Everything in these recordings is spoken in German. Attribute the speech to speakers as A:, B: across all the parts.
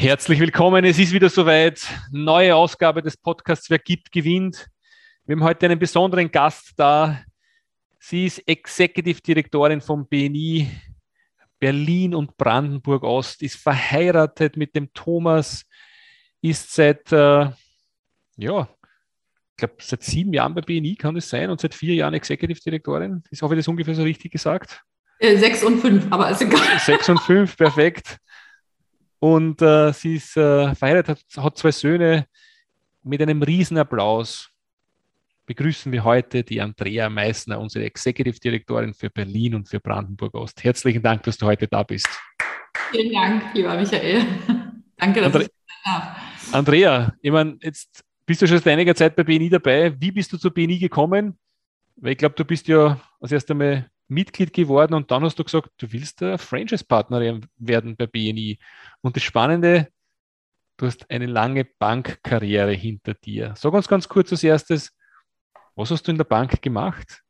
A: Herzlich willkommen. Es ist wieder soweit. Neue Ausgabe des Podcasts Wer gibt, gewinnt. Wir haben heute einen besonderen Gast da. Sie ist Executive Direktorin vom BNI Berlin und Brandenburg Ost, ist verheiratet mit dem Thomas, ist seit, äh, ja, ich glaube, seit sieben Jahren bei BNI kann es sein und seit vier Jahren Executive Direktorin. Ist hoffe ich das ungefähr so richtig gesagt.
B: Äh, sechs und fünf, aber ist egal.
A: Sechs und fünf, perfekt. Und äh, sie ist äh, verheiratet, hat, zwei Söhne. Mit einem Riesenapplaus begrüßen wir heute die Andrea Meissner, unsere Executive Direktorin für Berlin und für Brandenburg Ost. Herzlichen Dank, dass du heute da bist.
B: Vielen Dank, lieber Michael. Danke, dass Andre ich
A: darf. Andrea, ich meine, jetzt bist du schon seit einiger Zeit bei BNI dabei. Wie bist du zu BNI gekommen? Weil ich glaube, du bist ja als erst einmal Mitglied geworden und dann hast du gesagt, du willst der Franchise-Partner werden bei BNI. Und das Spannende, du hast eine lange Bankkarriere hinter dir. Sag uns ganz kurz als erstes, was hast du in der Bank gemacht?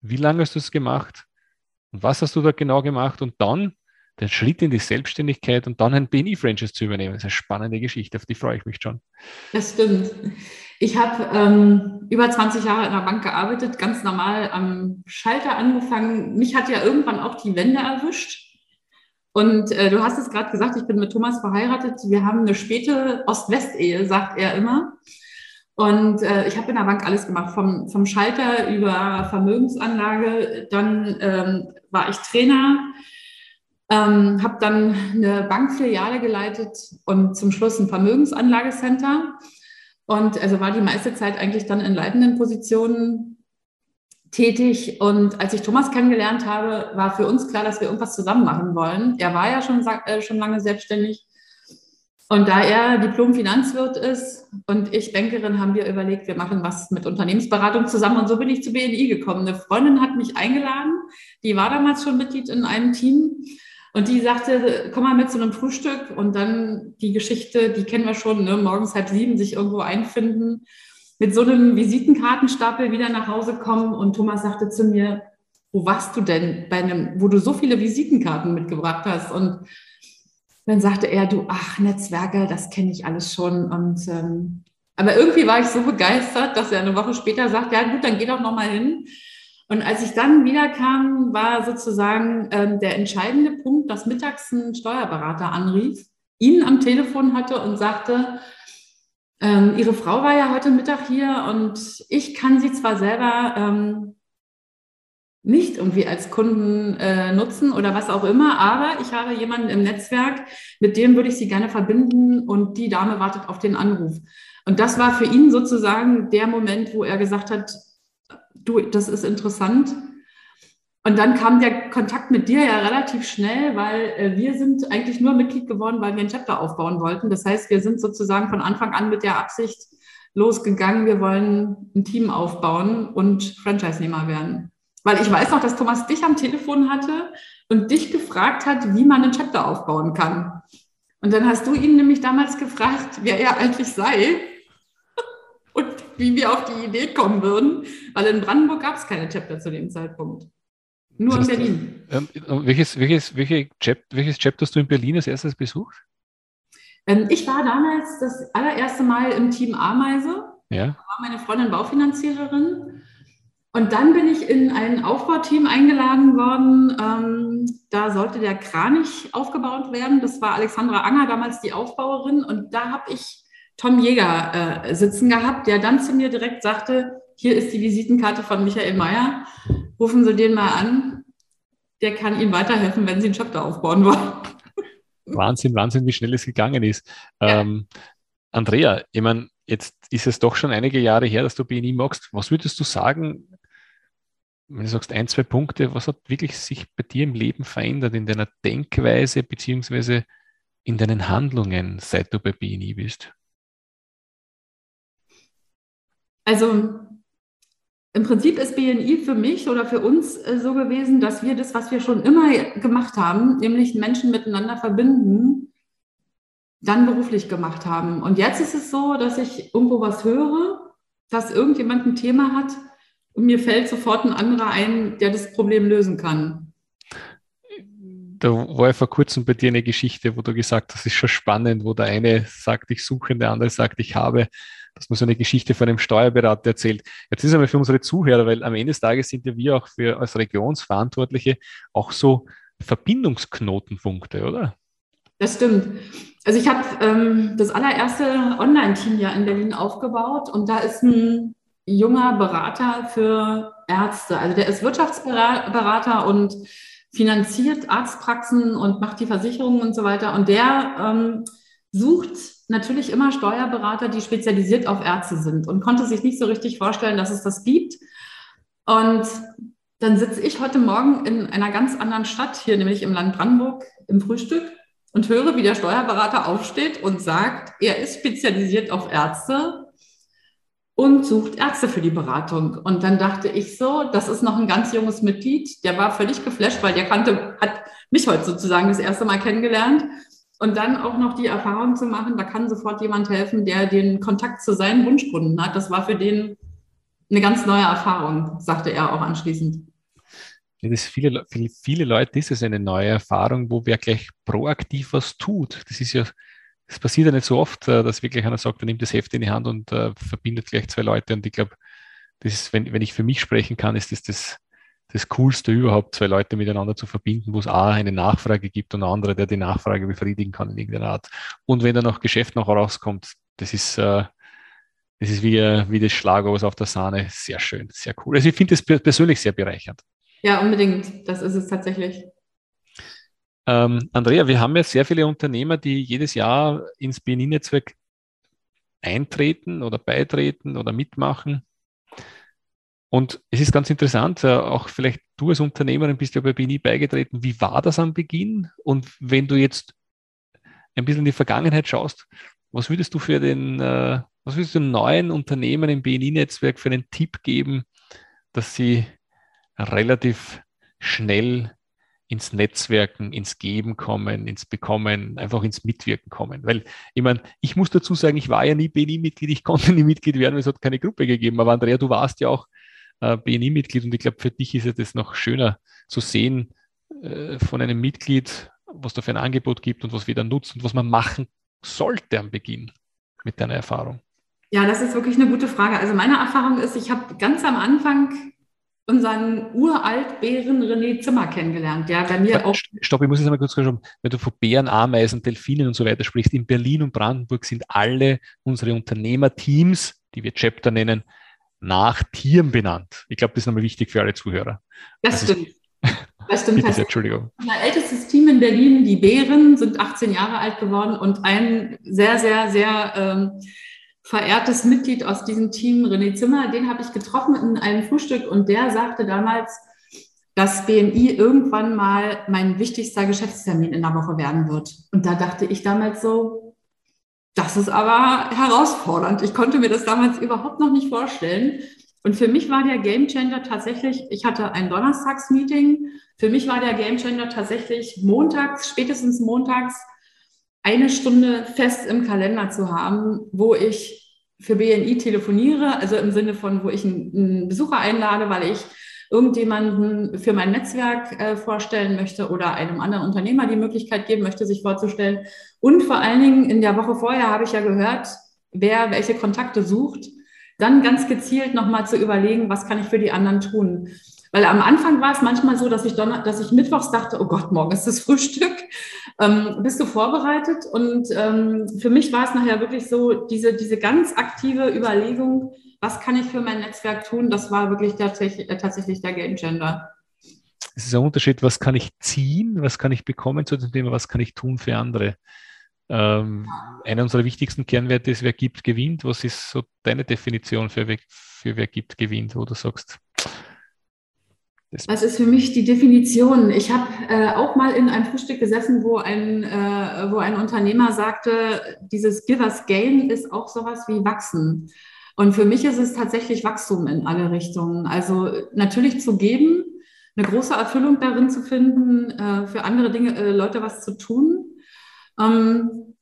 A: Wie lange hast du es gemacht? Und was hast du da genau gemacht? Und dann den Schritt in die Selbstständigkeit und dann ein BNI-Franchise zu übernehmen. Das ist eine spannende Geschichte, auf die freue ich mich schon.
B: Das stimmt. Ich habe ähm, über 20 Jahre in der Bank gearbeitet, ganz normal am Schalter angefangen. Mich hat ja irgendwann auch die Wende erwischt. Und äh, du hast es gerade gesagt, ich bin mit Thomas verheiratet. Wir haben eine späte Ost-West-Ehe, sagt er immer. Und äh, ich habe in der Bank alles gemacht, vom, vom Schalter über Vermögensanlage. Dann ähm, war ich Trainer, ähm, habe dann eine Bankfiliale geleitet und zum Schluss ein Vermögensanlagecenter. Und also war die meiste Zeit eigentlich dann in leitenden Positionen tätig. Und als ich Thomas kennengelernt habe, war für uns klar, dass wir irgendwas zusammen machen wollen. Er war ja schon, äh, schon lange selbstständig. Und da er Diplom-Finanzwirt ist und ich Bankerin, haben wir überlegt, wir machen was mit Unternehmensberatung zusammen. Und so bin ich zu BNI gekommen. Eine Freundin hat mich eingeladen, die war damals schon Mitglied in einem Team. Und die sagte, komm mal mit zu einem Frühstück und dann die Geschichte, die kennen wir schon, ne? morgens halb sieben sich irgendwo einfinden, mit so einem Visitenkartenstapel wieder nach Hause kommen. Und Thomas sagte zu mir, wo warst du denn bei einem, wo du so viele Visitenkarten mitgebracht hast? Und dann sagte er, du, ach, Netzwerke, das kenne ich alles schon. Und ähm, aber irgendwie war ich so begeistert, dass er eine Woche später sagt, ja gut, dann geh doch noch mal hin. Und als ich dann wiederkam, war sozusagen ähm, der entscheidende Punkt, dass mittags ein Steuerberater anrief, ihn am Telefon hatte und sagte, ähm, Ihre Frau war ja heute Mittag hier und ich kann sie zwar selber ähm, nicht irgendwie als Kunden äh, nutzen oder was auch immer, aber ich habe jemanden im Netzwerk, mit dem würde ich sie gerne verbinden und die Dame wartet auf den Anruf. Und das war für ihn sozusagen der Moment, wo er gesagt hat, du, das ist interessant. Und dann kam der Kontakt mit dir ja relativ schnell, weil äh, wir sind eigentlich nur Mitglied geworden, weil wir ein Chapter aufbauen wollten. Das heißt, wir sind sozusagen von Anfang an mit der Absicht losgegangen, wir wollen ein Team aufbauen und Franchise-Nehmer werden. Weil ich weiß noch, dass Thomas dich am Telefon hatte und dich gefragt hat, wie man ein Chapter aufbauen kann. Und dann hast du ihn nämlich damals gefragt, wer er eigentlich sei wie wir auf die Idee kommen würden, weil in Brandenburg gab es keine Chapter zu dem Zeitpunkt. Nur in Berlin.
A: Ähm, welches, welches, welche Chap, welches Chapter hast du in Berlin als erstes besucht?
B: Ähm, ich war damals das allererste Mal im Team Ameise. Ja. Da war meine Freundin Baufinanziererin. Und dann bin ich in ein Aufbauteam eingeladen worden. Ähm, da sollte der Kranich aufgebaut werden. Das war Alexandra Anger, damals die Aufbauerin. Und da habe ich Tom Jäger äh, sitzen gehabt, der dann zu mir direkt sagte, hier ist die Visitenkarte von Michael Mayer, rufen Sie den mal an, der kann Ihnen weiterhelfen, wenn Sie einen Chapter aufbauen wollen.
A: Wahnsinn, Wahnsinn, wie schnell es gegangen ist. Ja. Ähm, Andrea, ich meine, jetzt ist es doch schon einige Jahre her, dass du BNI magst. Was würdest du sagen, wenn du sagst ein, zwei Punkte, was hat wirklich sich bei dir im Leben verändert, in deiner Denkweise beziehungsweise in deinen Handlungen, seit du bei BNI bist?
B: Also im Prinzip ist BNI für mich oder für uns äh, so gewesen, dass wir das, was wir schon immer gemacht haben, nämlich Menschen miteinander verbinden, dann beruflich gemacht haben. Und jetzt ist es so, dass ich irgendwo was höre, dass irgendjemand ein Thema hat und mir fällt sofort ein anderer ein, der das Problem lösen kann.
A: Da war ja vor kurzem bei dir eine Geschichte, wo du gesagt hast, das ist schon spannend, wo der eine sagt, ich suche der andere sagt, ich habe dass man so eine Geschichte von einem Steuerberater erzählt. Jetzt ist aber für unsere Zuhörer, weil am Ende des Tages sind ja wir auch für als Regionsverantwortliche auch so Verbindungsknotenpunkte, oder?
B: Das stimmt. Also ich habe ähm, das allererste Online-Team ja in Berlin aufgebaut und da ist ein junger Berater für Ärzte. Also der ist Wirtschaftsberater und finanziert Arztpraxen und macht die Versicherungen und so weiter. Und der ähm, sucht natürlich immer Steuerberater, die spezialisiert auf Ärzte sind und konnte sich nicht so richtig vorstellen, dass es das gibt. Und dann sitze ich heute Morgen in einer ganz anderen Stadt, hier nämlich im Land Brandenburg, im Frühstück und höre, wie der Steuerberater aufsteht und sagt, er ist spezialisiert auf Ärzte und sucht Ärzte für die Beratung. Und dann dachte ich so, das ist noch ein ganz junges Mitglied, der war völlig geflasht, weil der kannte, hat mich heute sozusagen das erste Mal kennengelernt und dann auch noch die Erfahrung zu machen, da kann sofort jemand helfen, der den Kontakt zu seinen Wunschkunden hat. Das war für den eine ganz neue Erfahrung, sagte er auch anschließend.
A: Ja, das viele, viele, viele Leute ist es eine neue Erfahrung, wo wer gleich proaktiv was tut. Das ist ja, das passiert ja nicht so oft, äh, dass wirklich einer sagt, er nimmt das Heft in die Hand und uh, verbindet gleich zwei Leute. Und ich glaube, das ist, wenn, wenn ich für mich sprechen kann, ist das das das Coolste überhaupt, zwei Leute miteinander zu verbinden, wo es A, eine Nachfrage gibt und andere, der die Nachfrage befriedigen kann in irgendeiner Art. Und wenn dann noch Geschäft noch rauskommt, das ist, äh, das ist wie, äh, wie das Schlagobers auf der Sahne. Sehr schön, sehr cool. Also ich finde das persönlich sehr bereichernd.
B: Ja, unbedingt. Das ist es tatsächlich.
A: Ähm, Andrea, wir haben ja sehr viele Unternehmer, die jedes Jahr ins BNI-Netzwerk eintreten oder beitreten oder mitmachen. Und es ist ganz interessant, äh, auch vielleicht du als Unternehmerin bist ja bei BNI beigetreten. Wie war das am Beginn? Und wenn du jetzt ein bisschen in die Vergangenheit schaust, was würdest du für den, äh, was würdest du neuen Unternehmen im BNI-Netzwerk für einen Tipp geben, dass sie relativ schnell ins Netzwerken, ins Geben kommen, ins Bekommen, einfach ins Mitwirken kommen. Weil ich meine, ich muss dazu sagen, ich war ja nie BNI-Mitglied, ich konnte nie Mitglied werden, weil es hat keine Gruppe gegeben. Aber Andrea, du warst ja auch äh, BNI-Mitglied und ich glaube, für dich ist es das noch schöner zu sehen äh, von einem Mitglied, was da für ein Angebot gibt und was wir dann nutzen und was man machen sollte am Beginn mit deiner Erfahrung.
B: Ja, das ist wirklich eine gute Frage. Also meine Erfahrung ist, ich habe ganz am Anfang unseren Uraltbären René Zimmer kennengelernt, der bei mir auch.
A: Stopp, ich muss jetzt einmal kurz schauen, wenn du von Bären, Ameisen, Delfinen und so weiter sprichst, in Berlin und Brandenburg sind alle unsere Unternehmerteams, die wir Chapter nennen, nach Tieren benannt. Ich glaube, das ist nochmal wichtig für alle Zuhörer.
B: Das also, stimmt. Das stimmt.
A: Bitte, Entschuldigung.
B: Unser ältestes Team in Berlin, die Bären, sind 18 Jahre alt geworden und ein sehr, sehr, sehr ähm, verehrtes Mitglied aus diesem Team, René Zimmer, den habe ich getroffen in einem Frühstück und der sagte damals, dass BNI irgendwann mal mein wichtigster Geschäftstermin in der Woche werden wird. Und da dachte ich damals so, das ist aber herausfordernd. Ich konnte mir das damals überhaupt noch nicht vorstellen. Und für mich war der Gamechanger tatsächlich, ich hatte ein Donnerstagsmeeting. Für mich war der Gamechanger tatsächlich montags, spätestens montags, eine Stunde fest im Kalender zu haben, wo ich für BNI telefoniere, also im Sinne von, wo ich einen Besucher einlade, weil ich irgendjemanden für mein Netzwerk äh, vorstellen möchte oder einem anderen Unternehmer die Möglichkeit geben möchte, sich vorzustellen. Und vor allen Dingen in der Woche vorher habe ich ja gehört, wer welche Kontakte sucht, dann ganz gezielt nochmal zu überlegen, was kann ich für die anderen tun. Weil am Anfang war es manchmal so, dass ich, Donner dass ich mittwochs dachte, oh Gott, morgen ist das Frühstück. Ähm, bist du vorbereitet? Und ähm, für mich war es nachher wirklich so, diese, diese ganz aktive Überlegung, was kann ich für mein Netzwerk tun, das war wirklich tatsächlich, äh, tatsächlich der Game Changer.
A: Es ist ein Unterschied, was kann ich ziehen, was kann ich bekommen zu dem Thema, was kann ich tun für andere. Ähm, einer unserer wichtigsten Kernwerte ist, wer gibt, gewinnt. Was ist so deine Definition für, für wer gibt, gewinnt, wo du sagst,
B: was ist für mich die Definition? Ich habe äh, auch mal in einem Frühstück gesessen, wo ein, äh, wo ein Unternehmer sagte, dieses Givers Gain ist auch sowas wie Wachsen. Und für mich ist es tatsächlich Wachstum in alle Richtungen. Also natürlich zu geben, eine große Erfüllung darin zu finden, äh, für andere Dinge, äh, Leute was zu tun. Ähm,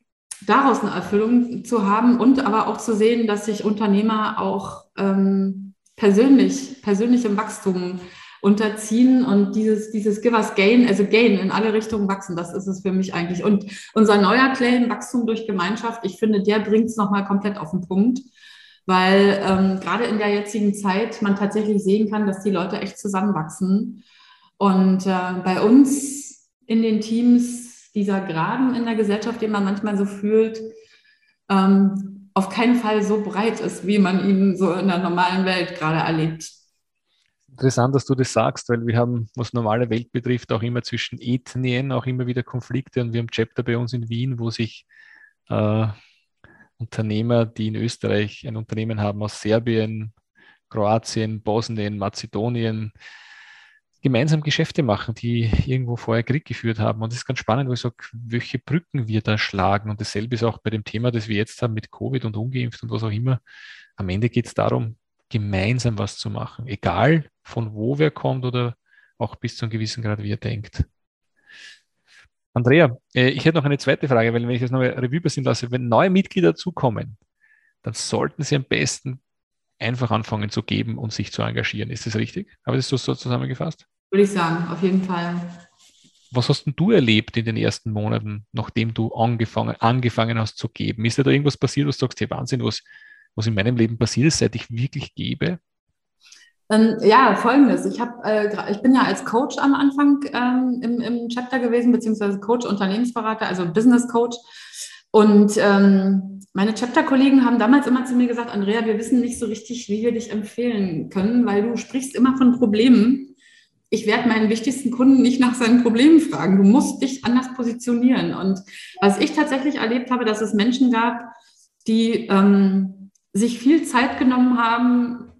B: daraus eine Erfüllung zu haben und aber auch zu sehen, dass sich Unternehmer auch ähm, persönlich, persönlich im Wachstum unterziehen und dieses, dieses Give us Gain, also Gain in alle Richtungen wachsen, das ist es für mich eigentlich. Und unser neuer Claim, Wachstum durch Gemeinschaft, ich finde, der bringt es nochmal komplett auf den Punkt, weil ähm, gerade in der jetzigen Zeit man tatsächlich sehen kann, dass die Leute echt zusammenwachsen. Und äh, bei uns in den Teams dieser Graben in der Gesellschaft, den man manchmal so fühlt, ähm, auf keinen Fall so breit ist, wie man ihn so in der normalen Welt gerade erlebt
A: interessant, dass du das sagst, weil wir haben, was normale Welt betrifft, auch immer zwischen Ethnien auch immer wieder Konflikte und wir haben Chapter bei uns in Wien, wo sich äh, Unternehmer, die in Österreich ein Unternehmen haben aus Serbien, Kroatien, Bosnien, Mazedonien, gemeinsam Geschäfte machen, die irgendwo vorher Krieg geführt haben. Und das ist ganz spannend, wo ich sage, welche Brücken wir da schlagen. Und dasselbe ist auch bei dem Thema, das wir jetzt haben mit Covid und ungeimpft und was auch immer. Am Ende geht es darum, gemeinsam was zu machen, egal von wo wer kommt oder auch bis zu einem gewissen Grad, wie er denkt. Andrea, äh, ich hätte noch eine zweite Frage, weil wenn ich das nochmal Revue passieren lasse, wenn neue Mitglieder dazukommen, dann sollten sie am besten einfach anfangen zu geben und sich zu engagieren. Ist das richtig? Habe ich das so, zusammengefasst?
B: Würde ich sagen, auf jeden Fall.
A: Was hast denn du erlebt in den ersten Monaten, nachdem du angefangen, angefangen hast zu geben? Ist da irgendwas passiert, wo du sagst, hey Wahnsinn, was, was in meinem Leben passiert ist, seit ich wirklich gebe?
B: Ähm, ja, folgendes. Ich, hab, äh, ich bin ja als Coach am Anfang ähm, im, im Chapter gewesen, beziehungsweise Coach, Unternehmensberater, also Business Coach. Und ähm, meine Chapter-Kollegen haben damals immer zu mir gesagt, Andrea, wir wissen nicht so richtig, wie wir dich empfehlen können, weil du sprichst immer von Problemen. Ich werde meinen wichtigsten Kunden nicht nach seinen Problemen fragen. Du musst dich anders positionieren. Und was ich tatsächlich erlebt habe, dass es Menschen gab, die ähm, sich viel Zeit genommen haben,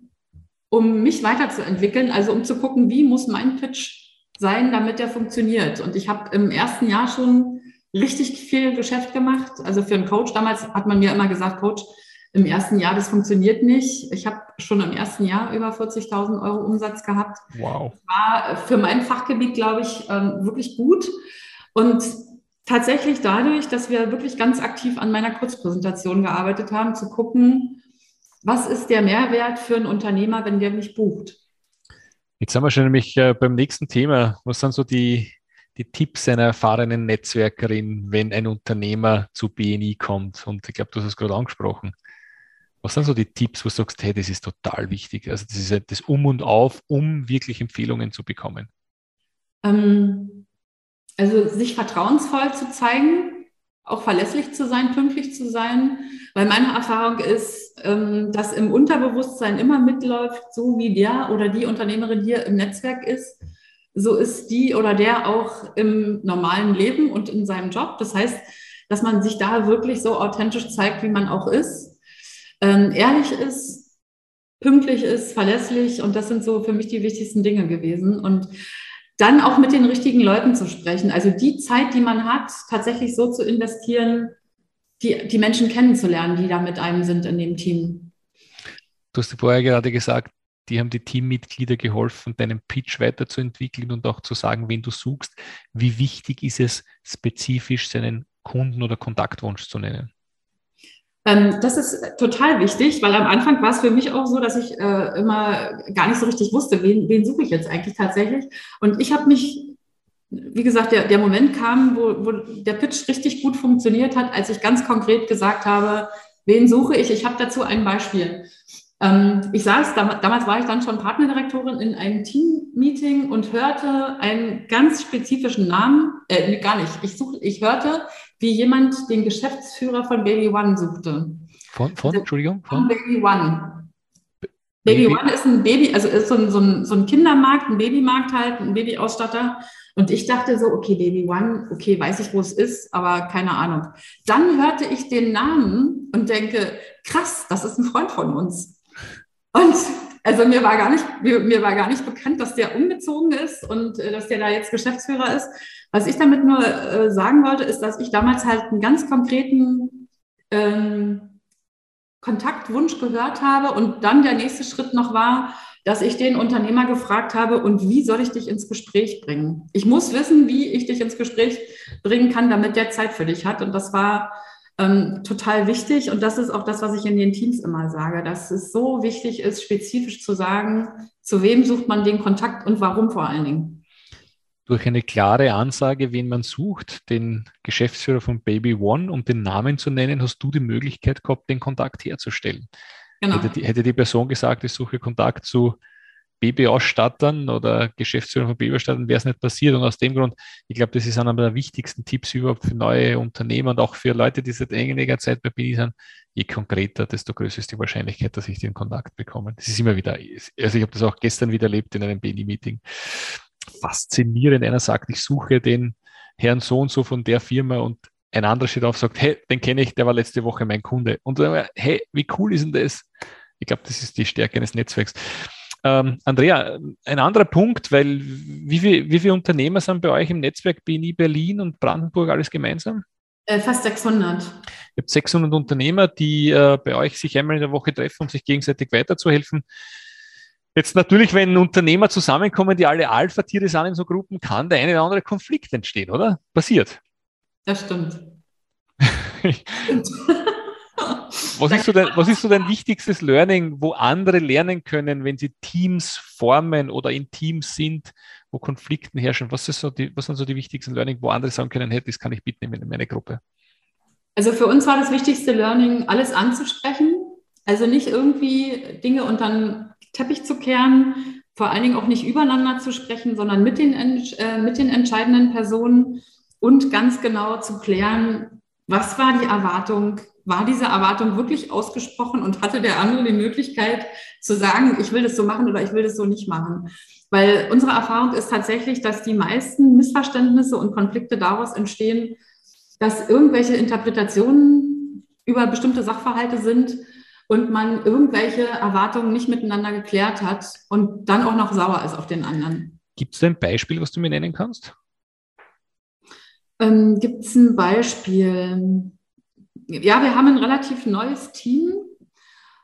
B: um mich weiterzuentwickeln, also um zu gucken, wie muss mein Pitch sein, damit der funktioniert. Und ich habe im ersten Jahr schon richtig viel Geschäft gemacht. Also für einen Coach, damals hat man mir immer gesagt, Coach, im ersten Jahr, das funktioniert nicht. Ich habe schon im ersten Jahr über 40.000 Euro Umsatz gehabt.
A: Wow.
B: War für mein Fachgebiet, glaube ich, ähm, wirklich gut. Und tatsächlich dadurch, dass wir wirklich ganz aktiv an meiner Kurzpräsentation gearbeitet haben, zu gucken, was ist der Mehrwert für einen Unternehmer, wenn der mich bucht?
A: Jetzt sind wir schon nämlich äh, beim nächsten Thema. Was sind so die, die Tipps einer erfahrenen Netzwerkerin, wenn ein Unternehmer zu BNI kommt? Und ich glaube, du hast es gerade angesprochen. Was sind so die Tipps, wo du sagst, hey, das ist total wichtig? Also das ist das Um und Auf, um wirklich Empfehlungen zu bekommen.
B: Ähm, also sich vertrauensvoll zu zeigen, auch verlässlich zu sein, pünktlich zu sein, weil meine Erfahrung ist, ähm, dass im Unterbewusstsein immer mitläuft, so wie der oder die Unternehmerin hier im Netzwerk ist, so ist die oder der auch im normalen Leben und in seinem Job. Das heißt, dass man sich da wirklich so authentisch zeigt, wie man auch ist, ähm, ehrlich ist, pünktlich ist, verlässlich und das sind so für mich die wichtigsten Dinge gewesen. Und dann auch mit den richtigen Leuten zu sprechen. Also die Zeit, die man hat, tatsächlich so zu investieren, die, die Menschen kennenzulernen, die da mit einem sind in dem Team.
A: Du hast vorher gerade gesagt, die haben die Teammitglieder geholfen, deinen Pitch weiterzuentwickeln und auch zu sagen, wen du suchst. Wie wichtig ist es, spezifisch seinen Kunden oder Kontaktwunsch zu nennen?
B: Ähm, das ist total wichtig, weil am Anfang war es für mich auch so, dass ich äh, immer gar nicht so richtig wusste, wen, wen suche ich jetzt eigentlich tatsächlich. Und ich habe mich, wie gesagt, der, der Moment kam, wo, wo der Pitch richtig gut funktioniert hat, als ich ganz konkret gesagt habe, wen suche ich? Ich habe dazu ein Beispiel. Ähm, ich saß, damals war ich dann schon Partnerdirektorin in einem Team-Meeting und hörte einen ganz spezifischen Namen, äh, gar nicht, ich, such, ich hörte, wie jemand den Geschäftsführer von Baby One suchte.
A: Von, von also, Entschuldigung?
B: Von, Baby One. Baby, Baby One ist ein Baby, also ist so ein, so, ein, so ein Kindermarkt, ein Babymarkt halt, ein Babyausstatter. Und ich dachte so, okay, Baby One, okay, weiß ich, wo es ist, aber keine Ahnung. Dann hörte ich den Namen und denke, krass, das ist ein Freund von uns. Und also mir war gar nicht, mir, mir war gar nicht bekannt, dass der umgezogen ist und äh, dass der da jetzt Geschäftsführer ist. Was ich damit nur äh, sagen wollte, ist, dass ich damals halt einen ganz konkreten ähm, Kontaktwunsch gehört habe und dann der nächste Schritt noch war, dass ich den Unternehmer gefragt habe, und wie soll ich dich ins Gespräch bringen? Ich muss wissen, wie ich dich ins Gespräch bringen kann, damit der Zeit für dich hat. Und das war ähm, total wichtig. Und das ist auch das, was ich in den Teams immer sage, dass es so wichtig ist, spezifisch zu sagen, zu wem sucht man den Kontakt und warum vor allen Dingen.
A: Durch eine klare Ansage, wen man sucht, den Geschäftsführer von Baby One, um den Namen zu nennen, hast du die Möglichkeit gehabt, den Kontakt herzustellen. Genau. Hätte, die, hätte die Person gesagt, ich suche Kontakt zu Babyausstattern oder Geschäftsführer von Babyausstattern wäre es nicht passiert. Und aus dem Grund, ich glaube, das ist einer der wichtigsten Tipps überhaupt für neue Unternehmer und auch für Leute, die seit einiger Zeit bei BNI sind. Je konkreter, desto größer ist die Wahrscheinlichkeit, dass ich den Kontakt bekomme. Das ist immer wieder, also ich habe das auch gestern wieder erlebt in einem BNI-Meeting. Faszinierend. Einer sagt, ich suche den Herrn so und so von der Firma und ein anderer steht auf und sagt, hey, den kenne ich, der war letzte Woche mein Kunde. Und dann, hey, wie cool ist denn das? Ich glaube, das ist die Stärke eines Netzwerks. Ähm, Andrea, ein anderer Punkt, weil wie, viel, wie viele Unternehmer sind bei euch im Netzwerk BNI Berlin und Brandenburg alles gemeinsam?
B: Äh, fast 600.
A: Ihr habt 600 Unternehmer, die äh, bei euch sich einmal in der Woche treffen, um sich gegenseitig weiterzuhelfen. Jetzt natürlich, wenn Unternehmer zusammenkommen, die alle Alpha-Tiere sind in so Gruppen, kann der eine oder andere Konflikt entstehen, oder? Passiert.
B: Das stimmt.
A: Was ist, so dein, was ist so dein wichtigstes Learning, wo andere lernen können, wenn sie Teams formen oder in Teams sind, wo Konflikten herrschen? Was, ist so die, was sind so die wichtigsten Learning, wo andere sagen können, hey, das kann ich mitnehmen in meine Gruppe?
B: Also für uns war das wichtigste Learning, alles anzusprechen. Also nicht irgendwie Dinge unter den Teppich zu kehren, vor allen Dingen auch nicht übereinander zu sprechen, sondern mit den, äh, mit den entscheidenden Personen und ganz genau zu klären, was war die Erwartung, war diese Erwartung wirklich ausgesprochen und hatte der andere die Möglichkeit zu sagen, ich will das so machen oder ich will das so nicht machen. Weil unsere Erfahrung ist tatsächlich, dass die meisten Missverständnisse und Konflikte daraus entstehen, dass irgendwelche Interpretationen über bestimmte Sachverhalte sind und man irgendwelche Erwartungen nicht miteinander geklärt hat und dann auch noch sauer ist auf den anderen.
A: Gibt es ein Beispiel, was du mir nennen kannst?
B: Ähm, Gibt es ein Beispiel? ja, wir haben ein relativ neues Team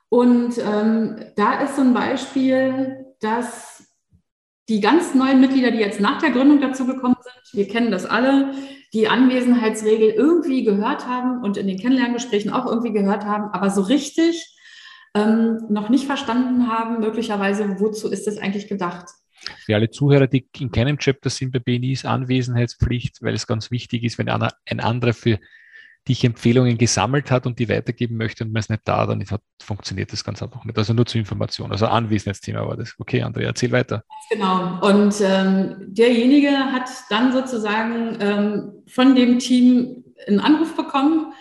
B: und ähm, da ist so ein Beispiel, dass die ganz neuen Mitglieder, die jetzt nach der Gründung dazu gekommen sind, wir kennen das alle, die Anwesenheitsregel irgendwie gehört haben und in den Kennenlerngesprächen auch irgendwie gehört haben, aber so richtig ähm, noch nicht verstanden haben, möglicherweise, wozu ist das eigentlich gedacht.
A: Für alle Zuhörer, die in keinem Chapter sind bei BNI, ist Anwesenheitspflicht, weil es ganz wichtig ist, wenn ein anderer für dich Empfehlungen gesammelt hat und die weitergeben möchte und man ist nicht da, dann hat, funktioniert das ganz einfach nicht. Also nur zur Information. Also Anwesenheitsthema war das. Okay, Andrea, erzähl weiter.
B: Genau. Und ähm, derjenige hat dann sozusagen ähm, von dem Team einen Anruf bekommen,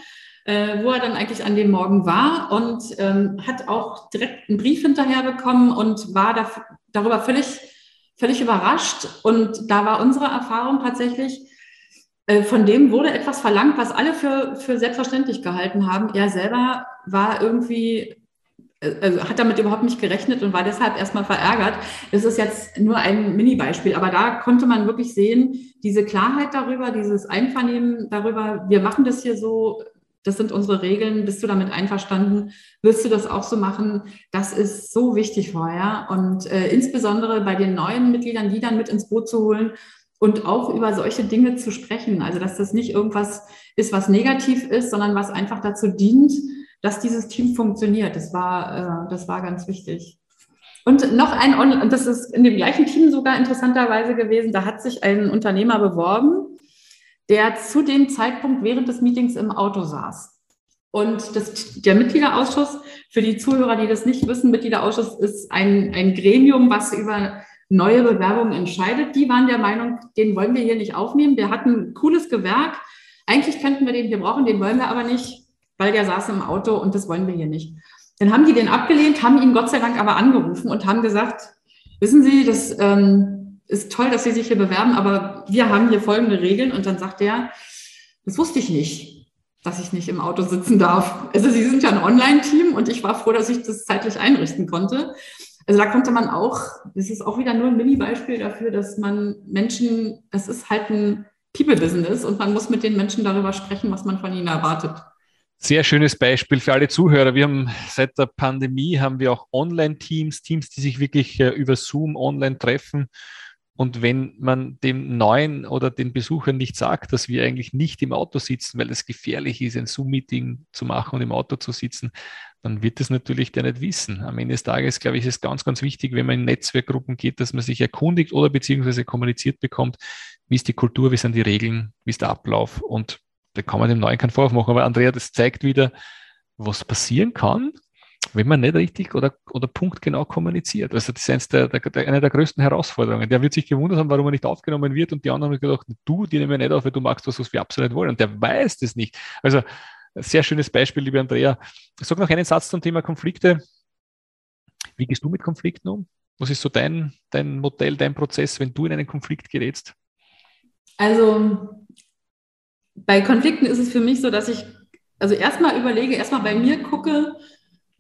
B: äh, wo er dann eigentlich an dem Morgen war und ähm, hat auch direkt einen Brief hinterher bekommen und war da, darüber völlig, völlig überrascht. Und da war unsere Erfahrung tatsächlich, von dem wurde etwas verlangt, was alle für, für selbstverständlich gehalten haben. Er selber war irgendwie, also hat damit überhaupt nicht gerechnet und war deshalb erstmal verärgert. Das ist jetzt nur ein Mini-Beispiel, aber da konnte man wirklich sehen, diese Klarheit darüber, dieses Einvernehmen darüber, wir machen das hier so, das sind unsere Regeln, bist du damit einverstanden? Willst du das auch so machen? Das ist so wichtig vorher. Und äh, insbesondere bei den neuen Mitgliedern, die dann mit ins Boot zu holen und auch über solche Dinge zu sprechen. Also, dass das nicht irgendwas ist, was negativ ist, sondern was einfach dazu dient, dass dieses Team funktioniert. Das war, äh, das war ganz wichtig. Und noch ein, und das ist in dem gleichen Team sogar interessanterweise gewesen, da hat sich ein Unternehmer beworben, der zu dem Zeitpunkt während des Meetings im Auto saß. Und das, der Mitgliederausschuss, für die Zuhörer, die das nicht wissen, Mitgliederausschuss ist ein, ein Gremium, was über neue Bewerbungen entscheidet. Die waren der Meinung, den wollen wir hier nicht aufnehmen. Der hat ein cooles Gewerk. Eigentlich könnten wir den hier brauchen, den wollen wir aber nicht, weil der saß im Auto und das wollen wir hier nicht. Dann haben die den abgelehnt, haben ihn Gott sei Dank aber angerufen und haben gesagt, wissen Sie, das ähm, ist toll, dass Sie sich hier bewerben, aber wir haben hier folgende Regeln. Und dann sagt er, das wusste ich nicht, dass ich nicht im Auto sitzen darf. Also Sie sind ja ein Online-Team und ich war froh, dass ich das zeitlich einrichten konnte. Also da konnte man auch, das ist auch wieder nur ein Mini-Beispiel dafür, dass man Menschen, das ist halt ein People-Business und man muss mit den Menschen darüber sprechen, was man von ihnen erwartet.
A: Sehr schönes Beispiel für alle Zuhörer. Wir haben seit der Pandemie haben wir auch Online-Teams, Teams, die sich wirklich äh, über Zoom online treffen. Und wenn man dem Neuen oder den Besuchern nicht sagt, dass wir eigentlich nicht im Auto sitzen, weil es gefährlich ist, ein Zoom-Meeting zu machen und im Auto zu sitzen, dann wird es natürlich der nicht wissen. Am Ende des Tages, glaube ich, ist es ganz, ganz wichtig, wenn man in Netzwerkgruppen geht, dass man sich erkundigt oder beziehungsweise kommuniziert bekommt, wie ist die Kultur, wie sind die Regeln, wie ist der Ablauf und da kann man dem Neuen keinen Vorwurf machen. Aber Andrea, das zeigt wieder, was passieren kann, wenn man nicht richtig oder, oder punktgenau kommuniziert. Also das ist der, der, der, eine der größten Herausforderungen. Der wird sich gewundert haben, warum er nicht aufgenommen wird und die anderen haben gedacht, du, die nehmen wir nicht auf, weil du magst was, was wir absolut wollen. Und der weiß das nicht. Also sehr schönes Beispiel, liebe Andrea. Ich sage noch einen Satz zum Thema Konflikte. Wie gehst du mit Konflikten um? Was ist so dein, dein Modell, dein Prozess, wenn du in einen Konflikt gerätst?
B: Also bei Konflikten ist es für mich so, dass ich also erstmal überlege, erstmal bei mir gucke,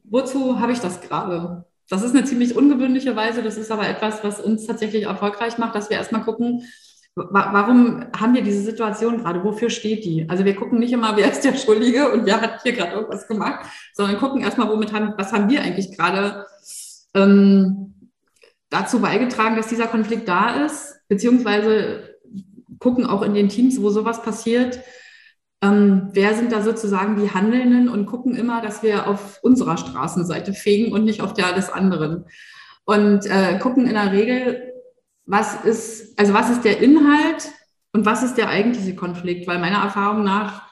B: wozu habe ich das gerade? Das ist eine ziemlich ungewöhnliche Weise. Das ist aber etwas, was uns tatsächlich erfolgreich macht, dass wir erstmal gucken, warum haben wir diese Situation gerade? Wofür steht die? Also wir gucken nicht immer, wer ist der Schuldige und wer hat hier gerade irgendwas gemacht, sondern gucken erstmal, womit haben, was haben wir eigentlich gerade ähm, dazu beigetragen, dass dieser Konflikt da ist, beziehungsweise gucken auch in den Teams, wo sowas passiert, ähm, wer sind da sozusagen die Handelnden und gucken immer, dass wir auf unserer Straßenseite fegen und nicht auf der des anderen. Und äh, gucken in der Regel, was ist, also was ist der Inhalt und was ist der eigentliche Konflikt? Weil meiner Erfahrung nach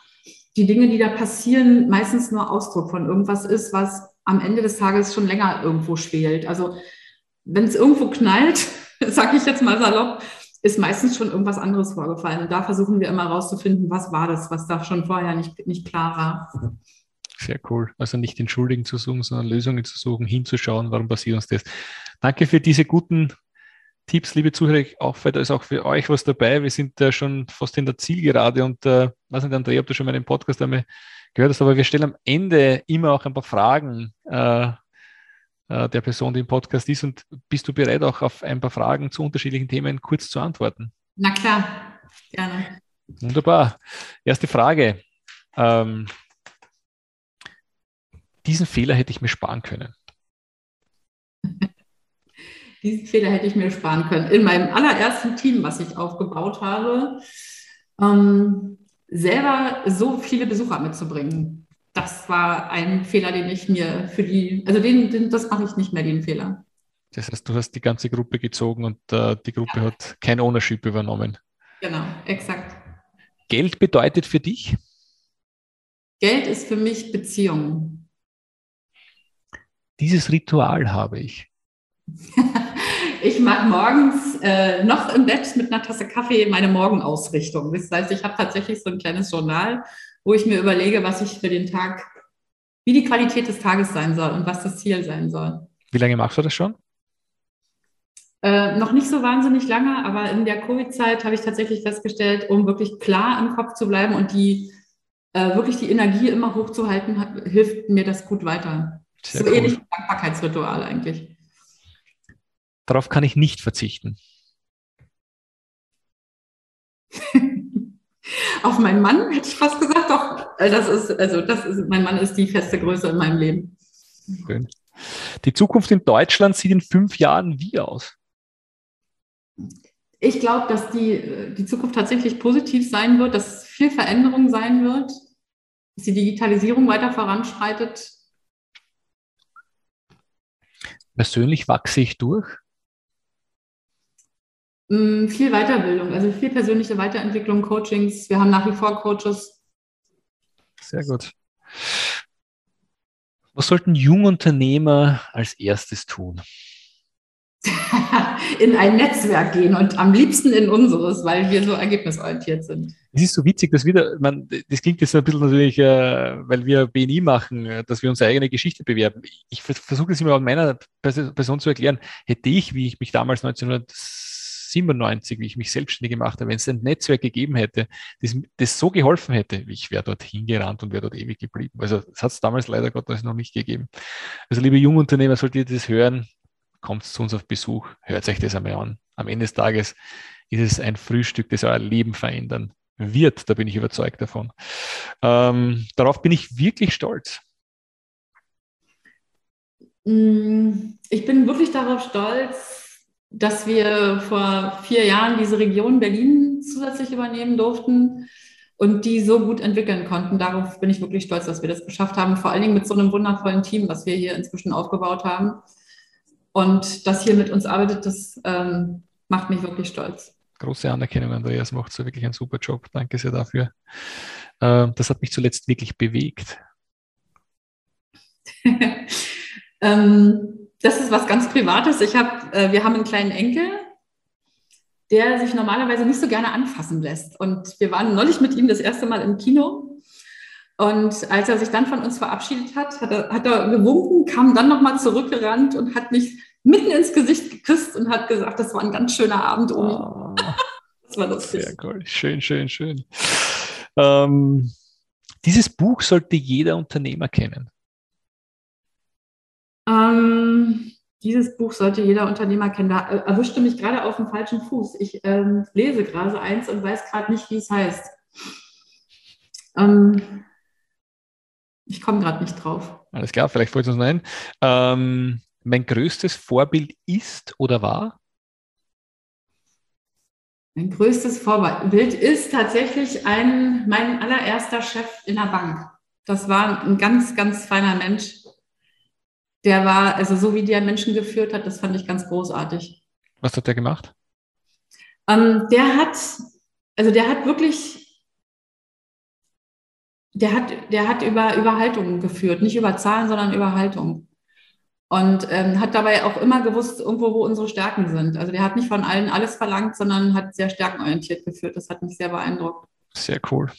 B: die Dinge, die da passieren, meistens nur Ausdruck von irgendwas ist, was am Ende des Tages schon länger irgendwo schwelt. Also wenn es irgendwo knallt, sage ich jetzt mal salopp, ist meistens schon irgendwas anderes vorgefallen. Und da versuchen wir immer rauszufinden, was war das, was da schon vorher nicht, nicht klar war.
A: Sehr cool. Also nicht den Schuldigen zu suchen, sondern Lösungen zu suchen, hinzuschauen, warum passiert uns das. Danke für diese guten Tipps, liebe Zuhörer. Auch da ist auch für euch was dabei. Wir sind ja schon fast in der Zielgerade und äh, weiß nicht, Andrea, ob du schon meinen Podcast einmal gehört hast, aber wir stellen am Ende immer auch ein paar Fragen äh, der Person, die im Podcast ist. Und bist du bereit, auch auf ein paar Fragen zu unterschiedlichen Themen kurz zu antworten?
B: Na klar, gerne.
A: Wunderbar. Erste Frage. Ähm, diesen Fehler hätte ich mir sparen können.
B: diesen Fehler hätte ich mir sparen können. In meinem allerersten Team, was ich aufgebaut habe, ähm, selber so viele Besucher mitzubringen das war ein Fehler, den ich mir für die, also den, den das mache ich nicht mehr, den Fehler.
A: Das heißt, du hast die ganze Gruppe gezogen und äh, die Gruppe ja. hat kein Ownership übernommen.
B: Genau, exakt.
A: Geld bedeutet für dich?
B: Geld ist für mich Beziehung.
A: Dieses Ritual habe ich.
B: ich mache morgens äh, noch im Bett mit einer Tasse Kaffee meine Morgenausrichtung. Das heißt, ich habe tatsächlich so ein kleines Journal, wo ich mir überlege, was ich für den Tag, wie die Qualität des Tages sein soll und was das Ziel sein soll.
A: Wie lange machst du das schon?
B: Äh, noch nicht so wahnsinnig lange, aber in der Covid-Zeit habe ich tatsächlich festgestellt, um wirklich klar im Kopf zu bleiben und die äh, wirklich die Energie immer hochzuhalten, hat, hilft mir das gut weiter. Sehr so cool. ähnlich wie Dankbarkeitsritual eigentlich.
A: Darauf kann ich nicht verzichten.
B: Auf meinen Mann hätte ich fast gesagt, doch, äh, das ist, also das ist, mein Mann ist die feste Größe in meinem Leben.
A: Schön. Die Zukunft in Deutschland sieht in fünf Jahren wie aus?
B: Ich glaube, dass die, die Zukunft tatsächlich positiv sein wird, dass viel Veränderung sein wird, dass die Digitalisierung weiter voranschreitet.
A: Persönlich wachse ich durch?
B: Mm, viel Weiterbildung, also viel persönliche Weiterentwicklung, Coachings. Wir haben nach wie vor Coaches.
A: Sehr gut. Was sollten Jungunternehmer als erstes tun?
B: in ein Netzwerk gehen und am liebsten in unseres, weil wir so ergebnisorientiert sind.
A: Es ist so witzig, dass wir, man, das klingt jetzt ein bisschen natürlich, äh, weil wir BNI machen, äh, dass wir unsere eigene Geschichte bewerben. Ich versuche es immer an meiner Person zu erklären. Hätte ich, wie ich mich damals 1900 97, wie ich mich selbstständig gemacht habe, wenn es ein Netzwerk gegeben hätte, das, das so geholfen hätte, ich wäre dort hingerannt und wäre dort ewig geblieben. Also das hat es damals leider Gottes noch nicht gegeben. Also liebe Jungunternehmer, solltet ihr das hören, kommt zu uns auf Besuch, hört euch das einmal an. Am Ende des Tages ist es ein Frühstück, das euer Leben verändern wird. Da bin ich überzeugt davon. Ähm, darauf bin ich wirklich stolz.
B: Mm, ich bin wirklich darauf stolz, dass wir vor vier Jahren diese Region Berlin zusätzlich übernehmen durften und die so gut entwickeln konnten. Darauf bin ich wirklich stolz, dass wir das geschafft haben. Vor allen Dingen mit so einem wundervollen Team, was wir hier inzwischen aufgebaut haben. Und das hier mit uns arbeitet, das ähm, macht mich wirklich stolz.
A: Große Anerkennung, Andreas, macht so wirklich einen super Job. Danke sehr dafür. Äh, das hat mich zuletzt wirklich bewegt.
B: ähm, das ist was ganz Privates. Ich hab, äh, wir haben einen kleinen Enkel, der sich normalerweise nicht so gerne anfassen lässt. Und wir waren neulich mit ihm das erste Mal im Kino. Und als er sich dann von uns verabschiedet hat, hat er, hat er gewunken, kam dann nochmal zurückgerannt und hat mich mitten ins Gesicht geküsst und hat gesagt, das war ein ganz schöner Abend. Oh,
A: das war lustig. Sehr cool. Schön, schön, schön. Ähm, dieses Buch sollte jeder Unternehmer kennen.
B: Ähm, dieses Buch sollte jeder Unternehmer kennen. Da äh, erwischte mich gerade auf dem falschen Fuß. Ich ähm, lese gerade eins und weiß gerade nicht, wie es heißt. Ähm, ich komme gerade nicht drauf.
A: Alles klar, vielleicht ihr es nein. Ähm, mein größtes Vorbild ist oder war?
B: Mein größtes Vorbild ist tatsächlich ein, mein allererster Chef in der Bank. Das war ein ganz, ganz feiner Mensch, der war, also so wie der Menschen geführt hat, das fand ich ganz großartig.
A: Was hat der gemacht?
B: Ähm, der hat, also der hat wirklich, der hat, der hat über, über Haltung geführt, nicht über Zahlen, sondern über Haltung. Und ähm, hat dabei auch immer gewusst, irgendwo, wo unsere Stärken sind. Also der hat nicht von allen alles verlangt, sondern hat sehr stärkenorientiert geführt. Das hat mich sehr beeindruckt.
A: Sehr cool.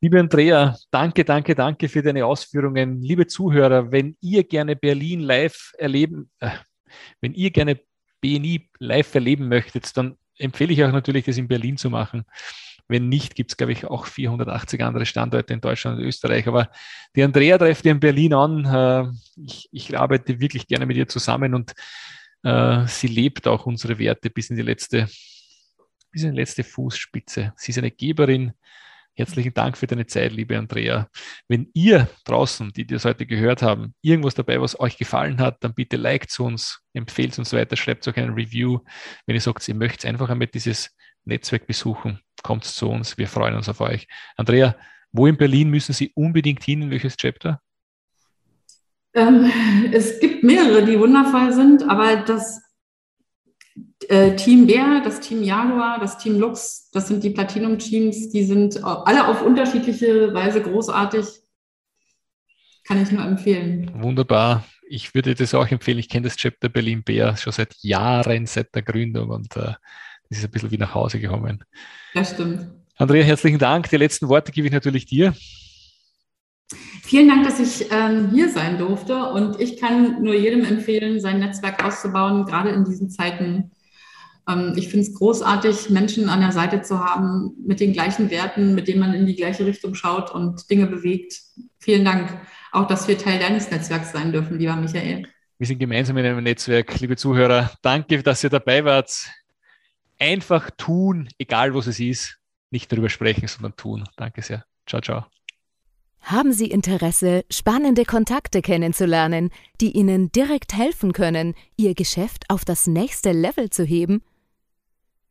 A: Liebe Andrea, danke, danke, danke für deine Ausführungen. Liebe Zuhörer, wenn ihr gerne Berlin live erleben, äh, wenn ihr gerne BNI live erleben möchtet, dann empfehle ich euch natürlich, das in Berlin zu machen. Wenn nicht, gibt es, glaube ich, auch 480 andere Standorte in Deutschland und Österreich. Aber die Andrea trefft ihr in Berlin an. Äh, ich, ich, arbeite wirklich gerne mit ihr zusammen und äh, sie lebt auch unsere Werte bis in die letzte, bis in die letzte Fußspitze. Sie ist eine Geberin, Herzlichen Dank für deine Zeit, liebe Andrea. Wenn ihr draußen, die das heute gehört haben, irgendwas dabei, was euch gefallen hat, dann bitte liked uns, empfehlt uns weiter, schreibt auch einen Review. Wenn ihr sagt, ihr möchtet einfach einmal dieses Netzwerk besuchen, kommt zu uns. Wir freuen uns auf euch. Andrea, wo in Berlin müssen Sie unbedingt hin? In welches Chapter?
B: Ähm, es gibt mehrere, die wundervoll sind, aber das äh, Team Bär, das Team Jaguar, das Team Lux, das sind die Platinum-Teams, die sind alle auf unterschiedliche Weise großartig. Kann ich nur empfehlen.
A: Wunderbar. Ich würde das auch empfehlen. Ich kenne das Chapter Berlin Bär schon seit Jahren, seit der Gründung und äh, das ist ein bisschen wie nach Hause gekommen.
B: Das stimmt.
A: Andrea, herzlichen Dank. Die letzten Worte gebe ich natürlich dir.
B: Vielen Dank, dass ich ähm, hier sein durfte und ich kann nur jedem empfehlen, sein Netzwerk auszubauen, gerade in diesen Zeiten. Ähm, ich finde es großartig, Menschen an der Seite zu haben mit den gleichen Werten, mit denen man in die gleiche Richtung schaut und Dinge bewegt. Vielen Dank auch, dass wir Teil deines Netzwerks sein dürfen, lieber Michael.
A: Wir sind gemeinsam in einem Netzwerk, liebe Zuhörer. Danke, dass ihr dabei wart. Einfach tun, egal was es ist. Nicht darüber sprechen, sondern tun. Danke sehr. Ciao, ciao.
C: Haben Sie Interesse, spannende Kontakte kennenzulernen, die Ihnen direkt helfen können, Ihr Geschäft auf das nächste Level zu heben?